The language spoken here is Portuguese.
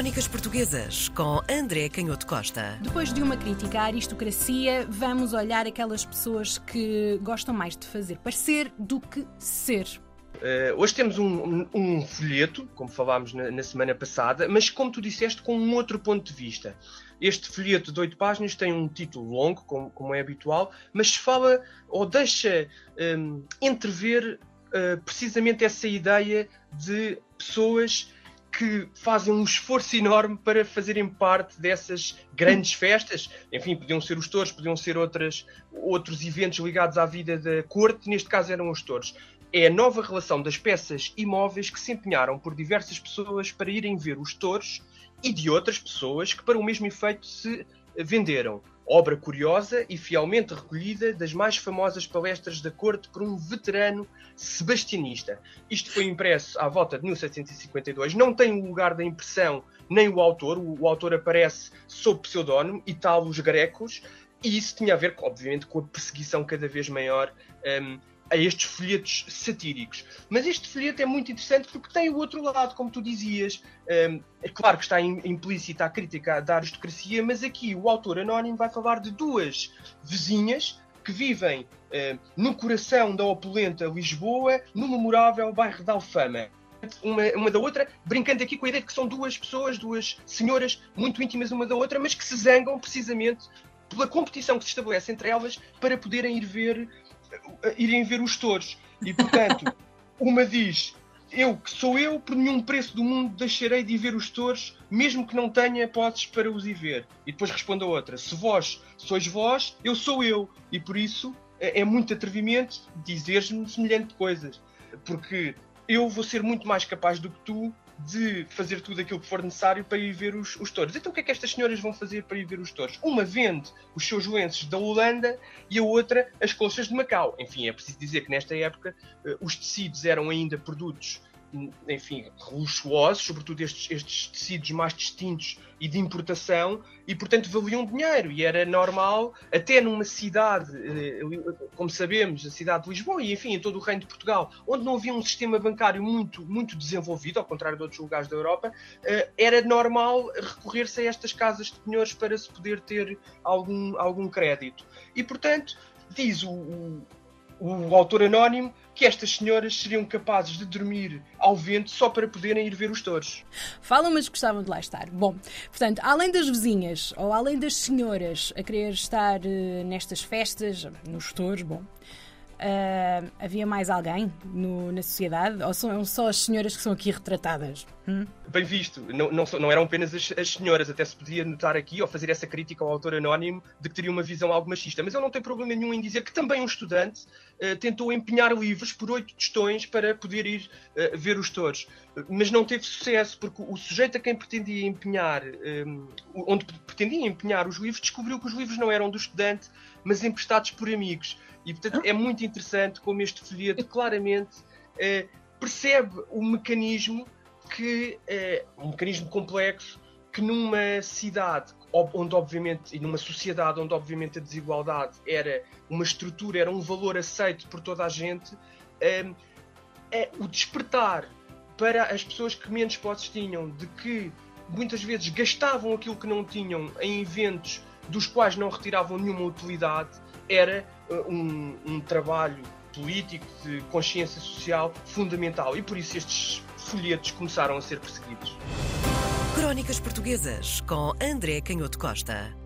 Crónicas Portuguesas com André Canhoto Costa. Depois de uma crítica à aristocracia, vamos olhar aquelas pessoas que gostam mais de fazer parecer do que ser. Uh, hoje temos um, um, um, folheto, como falámos na, na, semana passada, mas como tu disseste, com um outro ponto de vista. Este folheto de oito páginas tem um título longo, como, como é habitual, mas fala ou deixa um, entrever uh, precisamente essa ideia de pessoas que fazem um esforço enorme para fazerem parte dessas grandes festas. Enfim, podiam ser os touros, podiam ser outras, outros eventos ligados à vida da corte, neste caso eram os touros. É a nova relação das peças imóveis que se empenharam por diversas pessoas para irem ver os touros e de outras pessoas que, para o mesmo efeito, se venderam obra curiosa e fielmente recolhida das mais famosas palestras da corte por um veterano sebastianista. Isto foi impresso à volta de 1752, não tem o lugar da impressão nem o autor, o, o autor aparece sob pseudónimo, Italos Grecos, e isso tinha a ver, obviamente, com a perseguição cada vez maior um, a estes folhetos satíricos. Mas este folheto é muito interessante porque tem o outro lado, como tu dizias. Um, é claro que está implícita a crítica da aristocracia, mas aqui o autor anónimo vai falar de duas vizinhas que vivem uh, no coração da opulenta Lisboa, no memorável bairro da Alfama. Uma, uma, da outra, brincando aqui com a ideia de que são duas pessoas, duas senhoras muito íntimas uma da outra, mas que se zangam precisamente pela competição que se estabelece entre elas para poderem ir ver irem ver os touros. E portanto, uma diz: Eu que sou eu, por nenhum preço do mundo deixarei de ir ver os touros, mesmo que não tenha posses para os ir ver. E depois responde a outra: Se vós sois vós, eu sou eu. E por isso é, é muito atrevimento dizeres-me semelhante coisas. Porque eu vou ser muito mais capaz do que tu de fazer tudo aquilo que for necessário para ir ver os, os touros. Então o que é que estas senhoras vão fazer para ir ver os touros? Uma vende os seus lenços da Holanda e a outra as colchas de Macau. Enfim, é preciso dizer que nesta época uh, os tecidos eram ainda produtos enfim, luxuosos, sobretudo estes, estes, tecidos mais distintos e de importação, e portanto valiam dinheiro. E era normal, até numa cidade, eh, como sabemos, a cidade de Lisboa, e enfim, em todo o reino de Portugal, onde não havia um sistema bancário muito, muito desenvolvido, ao contrário de outros lugares da Europa, eh, era normal recorrer-se a estas casas de penhores para se poder ter algum, algum crédito. E portanto, diz o, o o autor anónimo que estas senhoras seriam capazes de dormir ao vento só para poderem ir ver os touros. Falam, mas gostavam de lá estar. Bom, portanto, além das vizinhas ou além das senhoras a querer estar uh, nestas festas, nos touros, bom, Uh, havia mais alguém no, na sociedade? Ou são só as senhoras que são aqui retratadas? Hum? Bem visto, não, não, não, eram apenas as, as, senhoras, até se podia notar aqui, ou fazer essa crítica ao autor anónimo, de que teria uma visão algo machista. Mas eu não tenho problema nenhum em dizer que também um estudante uh, tentou empenhar livros por oito tostões para poder ir uh, ver os touros. Mas não teve sucesso, porque o sujeito a quem pretendia empenhar, um, onde pretendia empenhar os livros, descobriu que os livros não eram do estudante, mas emprestados por amigos. E portanto é muito interessante como este folheto claramente eh, percebe o mecanismo que é um mecanismo complexo que numa cidade onde obviamente e numa sociedade onde obviamente a desigualdade era uma estrutura, era um valor aceito por toda a gente, é, é o despertar para as pessoas que menos posses tinham de que muitas vezes gastavam aquilo que não tinham em eventos dos quais não retiravam nenhuma utilidade, era uh, um, um trabalho político de consciência social fundamental e por isso estes folhetos começaram a ser perseguidos. Crónicas Portuguesas com André Canhoto Costa.